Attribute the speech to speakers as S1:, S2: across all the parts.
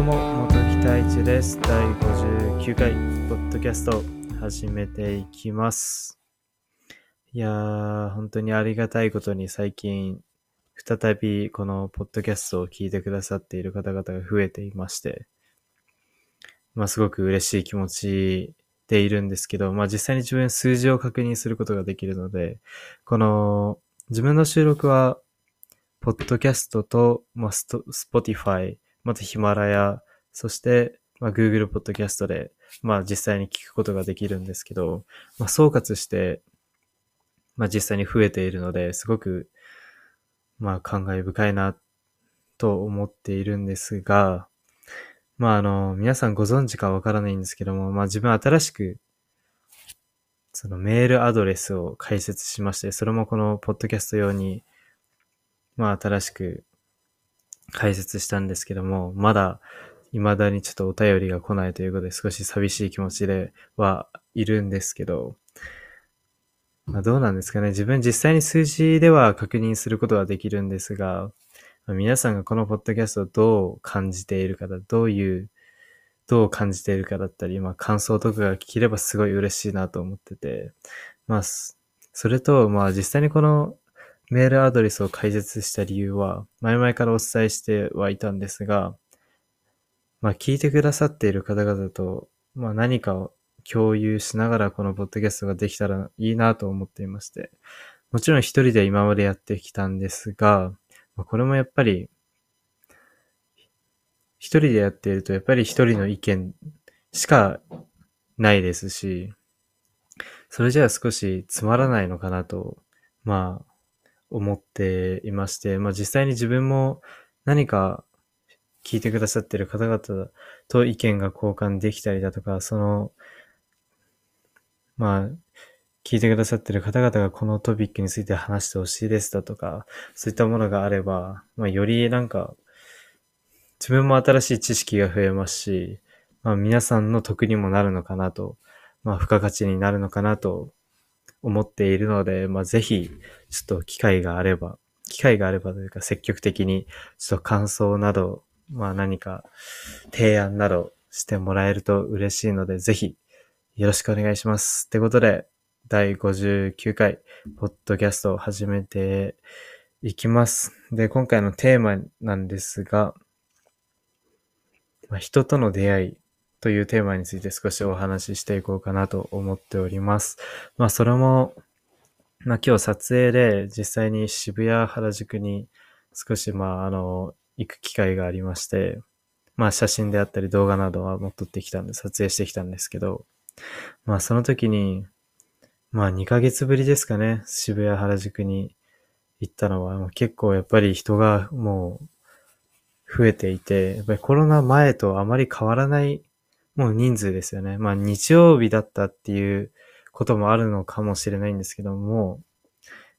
S1: どうも、元木太一です。第59回、ポッドキャスト、始めていきます。いやー、本当にありがたいことに最近、再びこのポッドキャストを聞いてくださっている方々が増えていまして、まあすごく嬉しい気持ちでいるんですけど、まあ実際に自分数字を確認することができるので、この自分の収録は、ポッドキャストと、まあ、スト、スポティファイ、またヒマラヤ、そして、まあ、Google ポッドキャストで、まあ、実際に聞くことができるんですけど、まあ、総括して、まあ、実際に増えているので、すごく、まあ、感慨深いな、と思っているんですが、まあ、あの、皆さんご存知かわからないんですけども、まあ、自分新しく、そのメールアドレスを開設しまして、それもこのポッドキャスト用に、まあ、新しく解説したんですけども、まだ未だにちょっとお便りが来ないということで少し寂しい気持ちではいるんですけど、まあどうなんですかね。自分実際に数字では確認することはできるんですが、まあ皆さんがこのポッドキャストをどう感じているかだ、どういう、どう感じているかだったり、まあ感想とかが聞ければすごい嬉しいなと思ってて、まあ、そそれと、まあ実際にこのメールアドレスを開設した理由は、前々からお伝えしてはいたんですが、まあ、聞いてくださっている方々と、まあ、何かを共有しながらこのポッドキャストができたらいいなと思っていまして、もちろん一人で今までやってきたんですが、まあ、これもやっぱり、一人でやっていると、やっぱり一人の意見しかないですし、それじゃあ少しつまらないのかなと、まあ、思っていまして、まあ実際に自分も何か聞いてくださってる方々と意見が交換できたりだとか、その、まあ、聞いてくださってる方々がこのトピックについて話してほしいですだとか、そういったものがあれば、まあよりなんか、自分も新しい知識が増えますし、まあ皆さんの得にもなるのかなと、まあ付加価値になるのかなと思っているので、まあぜひ、ちょっと機会があれば、機会があればというか積極的に、ちょっと感想など、まあ何か提案などしてもらえると嬉しいので、ぜひよろしくお願いします。ってことで、第59回、ポッドキャストを始めていきます。で、今回のテーマなんですが、まあ、人との出会いというテーマについて少しお話ししていこうかなと思っております。まあ、それも、まあ今日撮影で実際に渋谷原宿に少しまああの、行く機会がありまして、まあ写真であったり動画などは持っとってきたんで撮影してきたんですけど、まあその時に、まあ2ヶ月ぶりですかね、渋谷原宿に行ったのは、まあ結構やっぱり人がもう増えていて、やっぱりコロナ前とあまり変わらないもう人数ですよね。まあ日曜日だったっていうこともあるのかもしれないんですけども、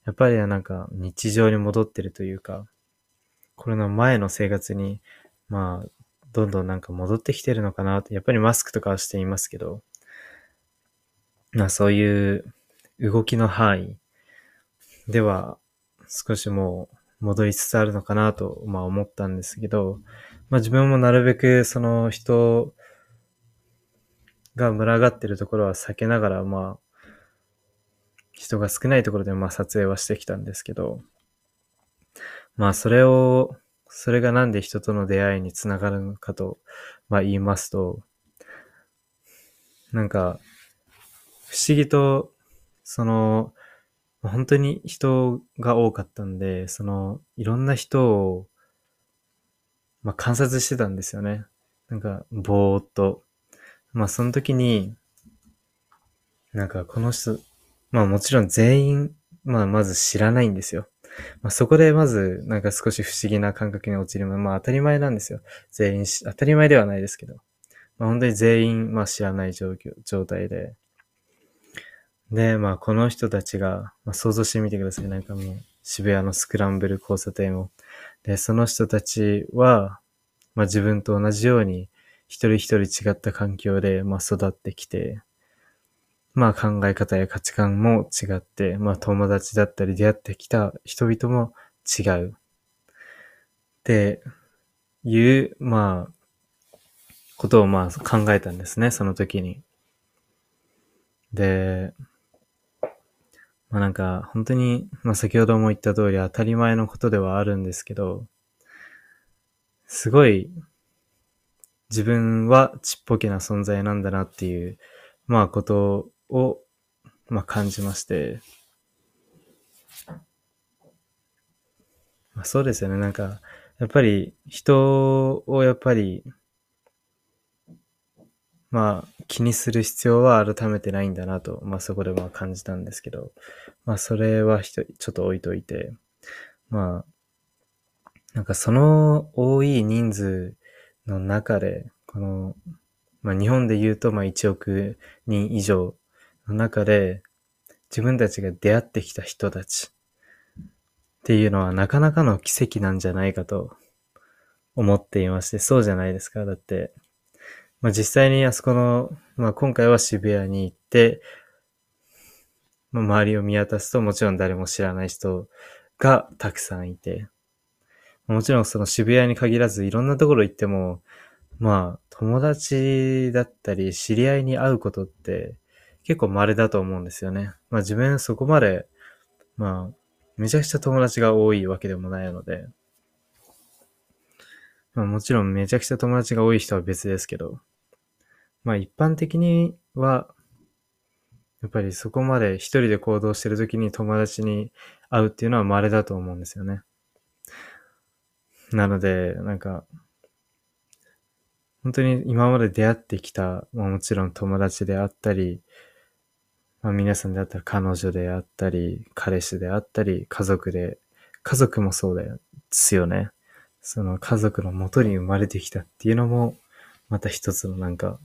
S1: やっぱりなんか日常に戻ってるというか、コロナ前の生活に、まあ、どんどんなんか戻ってきてるのかなって、やっぱりマスクとかはしていますけど、まあそういう動きの範囲では少しもう戻りつつあるのかなと、まあ思ったんですけど、まあ自分もなるべくその人が群がってるところは避けながら、まあ、人が少ないところでまあ撮影はしてきたんですけど、まあそれを、それがなんで人との出会いにつながるのかと、まあ言いますと、なんか、不思議と、その、本当に人が多かったんで、その、いろんな人を、まあ観察してたんですよね。なんか、ぼーっと。まあその時に、なんかこの人、まあもちろん全員、まあまず知らないんですよ。まあそこでまずなんか少し不思議な感覚に陥るのは。まあ当たり前なんですよ。全員し、当たり前ではないですけど。まあ本当に全員、まあ知らない状況、状態で。で、まあこの人たちが、まあ想像してみてください。なんかもう渋谷のスクランブル交差点を。で、その人たちは、まあ自分と同じように、一人一人違った環境で、まあ、育ってきて、まあ考え方や価値観も違って、まあ友達だったり出会ってきた人々も違う。っていう、まあ、ことをまあ考えたんですね、その時に。で、まあなんか本当に、まあ先ほども言った通り当たり前のことではあるんですけど、すごい自分はちっぽけな存在なんだなっていう、まあことを、まあ感じまして、まあ、そうですよね。なんか、やっぱり人をやっぱり、まあ気にする必要は改めてないんだなと、まあそこでまあ感じたんですけど、まあそれはちょっと置いといて、まあ、なんかその多い人数の中で、この、まあ日本で言うとまあ1億人以上の中で、自分たちが出会ってきた人たちっていうのはなかなかの奇跡なんじゃないかと思っていまして、そうじゃないですか。だって、まあ実際にあそこの、まあ今回は渋谷に行って、まあ、周りを見渡すともちろん誰も知らない人がたくさんいて、もちろんその渋谷に限らずいろんなところ行っても、まあ友達だったり知り合いに会うことって結構稀だと思うんですよね。まあ自分そこまで、まあめちゃくちゃ友達が多いわけでもないので、まあもちろんめちゃくちゃ友達が多い人は別ですけど、まあ一般的には、やっぱりそこまで一人で行動してる時に友達に会うっていうのは稀だと思うんですよね。なので、なんか、本当に今まで出会ってきた、まあ、もちろん友達であったり、まあ、皆さんであったら彼女であったり、彼氏であったり、家族で、家族もそうだよですよね。その家族の元に生まれてきたっていうのも、また一つのなんか、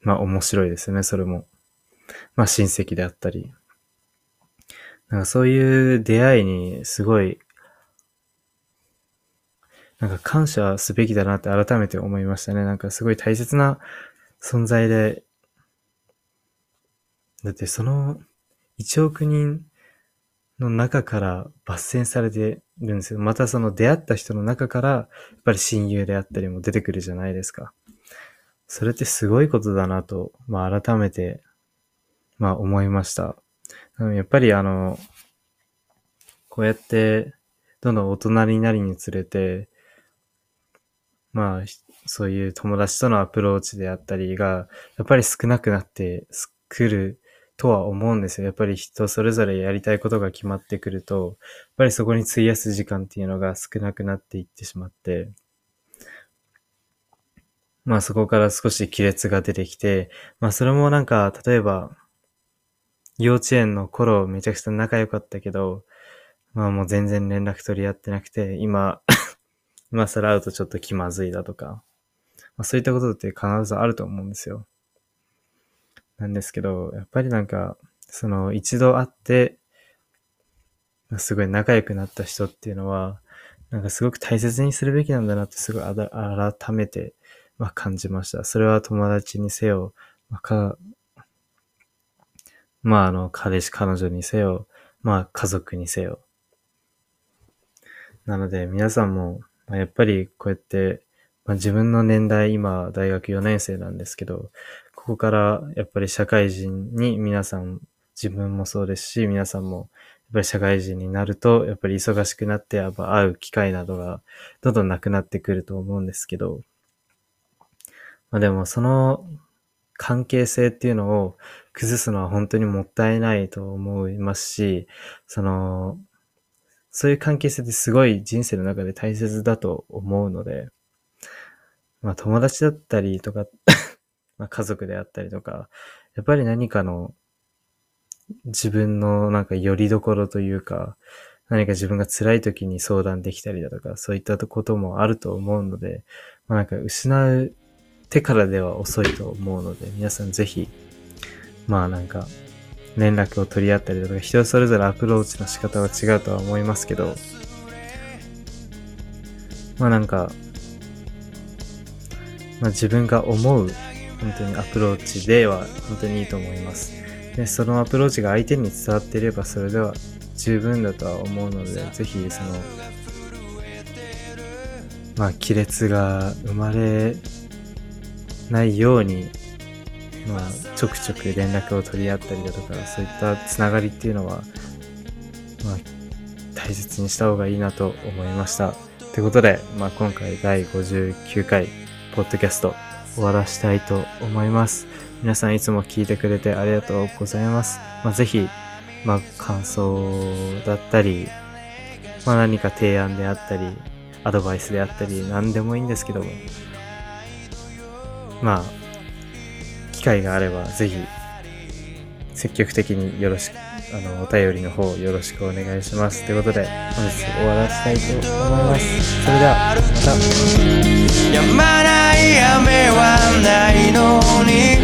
S1: まあ面白いですよね、それも。まあ親戚であったり。なんかそういう出会いにすごい、なんか感謝すべきだなって改めて思いましたね。なんかすごい大切な存在で、だってその1億人の中から抜粋されてるんですよ。またその出会った人の中から、やっぱり親友であったりも出てくるじゃないですか。それってすごいことだなと、まあ改めて、まあ思いました。やっぱりあの、こうやって、どんどん大人になりにつれて、まあ、そういう友達とのアプローチであったりが、やっぱり少なくなってくるとは思うんですよ。やっぱり人それぞれやりたいことが決まってくると、やっぱりそこに費やす時間っていうのが少なくなっていってしまって、まあそこから少し亀裂が出てきて、まあそれもなんか、例えば、幼稚園の頃めちゃくちゃ仲良かったけど、まあもう全然連絡取り合ってなくて、今今更会うとちょっと気まずいだとか、まあそういったことって必ずあると思うんですよ。なんですけど、やっぱりなんか、その一度会って、すごい仲良くなった人っていうのは、なんかすごく大切にするべきなんだなってすごい改めてまあ、感じました。それは友達にせよ、まあ、か、まあ、あの、彼氏、彼女にせよ、まあ、家族にせよ。なので、皆さんも、まあ、やっぱりこうやって、まあ、自分の年代、今、大学4年生なんですけど、ここからやっぱり社会人に皆さん、自分もそうですし、皆さんも、やっぱり社会人になると、やっぱり忙しくなって、やっぱ会う機会などがどんどんなくなってくると思うんですけど、まあでもその関係性っていうのを崩すのは本当にもったいないと思いますし、その、そういう関係性ってすごい人生の中で大切だと思うので、まあ友達だったりとか まあ家族であったりとか、やっぱり何かの自分のなんか拠り所というか、何か自分が辛い時に相談できたりだとか、そういったこともあると思うので、まあなんか失うてからでは遅いと思うので、皆さんぜひ、まあなんか、連絡を取り合ったりとか、人それぞれアプローチの仕方は違うとは思いますけど、まあなんか、まあ自分が思う、本当にアプローチでは本当にいいと思います。で、そのアプローチが相手に伝わっていればそれでは十分だとは思うので、ぜひその、まあ、亀裂が生まれないように、まあ、ちょくちょく連絡を取り合ったりだとか、そういったつながりっていうのは、まあ、大切にした方がいいなと思いました。ということで、まあ、今回第59回、ポッドキャスト終わらしたいと思います。皆さんいつも聞いてくれてありがとうございます。まあ、ぜひ、まあ、感想だったり、まあ、何か提案であったり、アドバイスであったり、何でもいいんですけども、まあ、会があれば、ぜひ、積極的によろしく、あの、お便りの方よろしくお願いします。ということで、本日終わらせたいと思います。それでは、また。やまない雨はないのに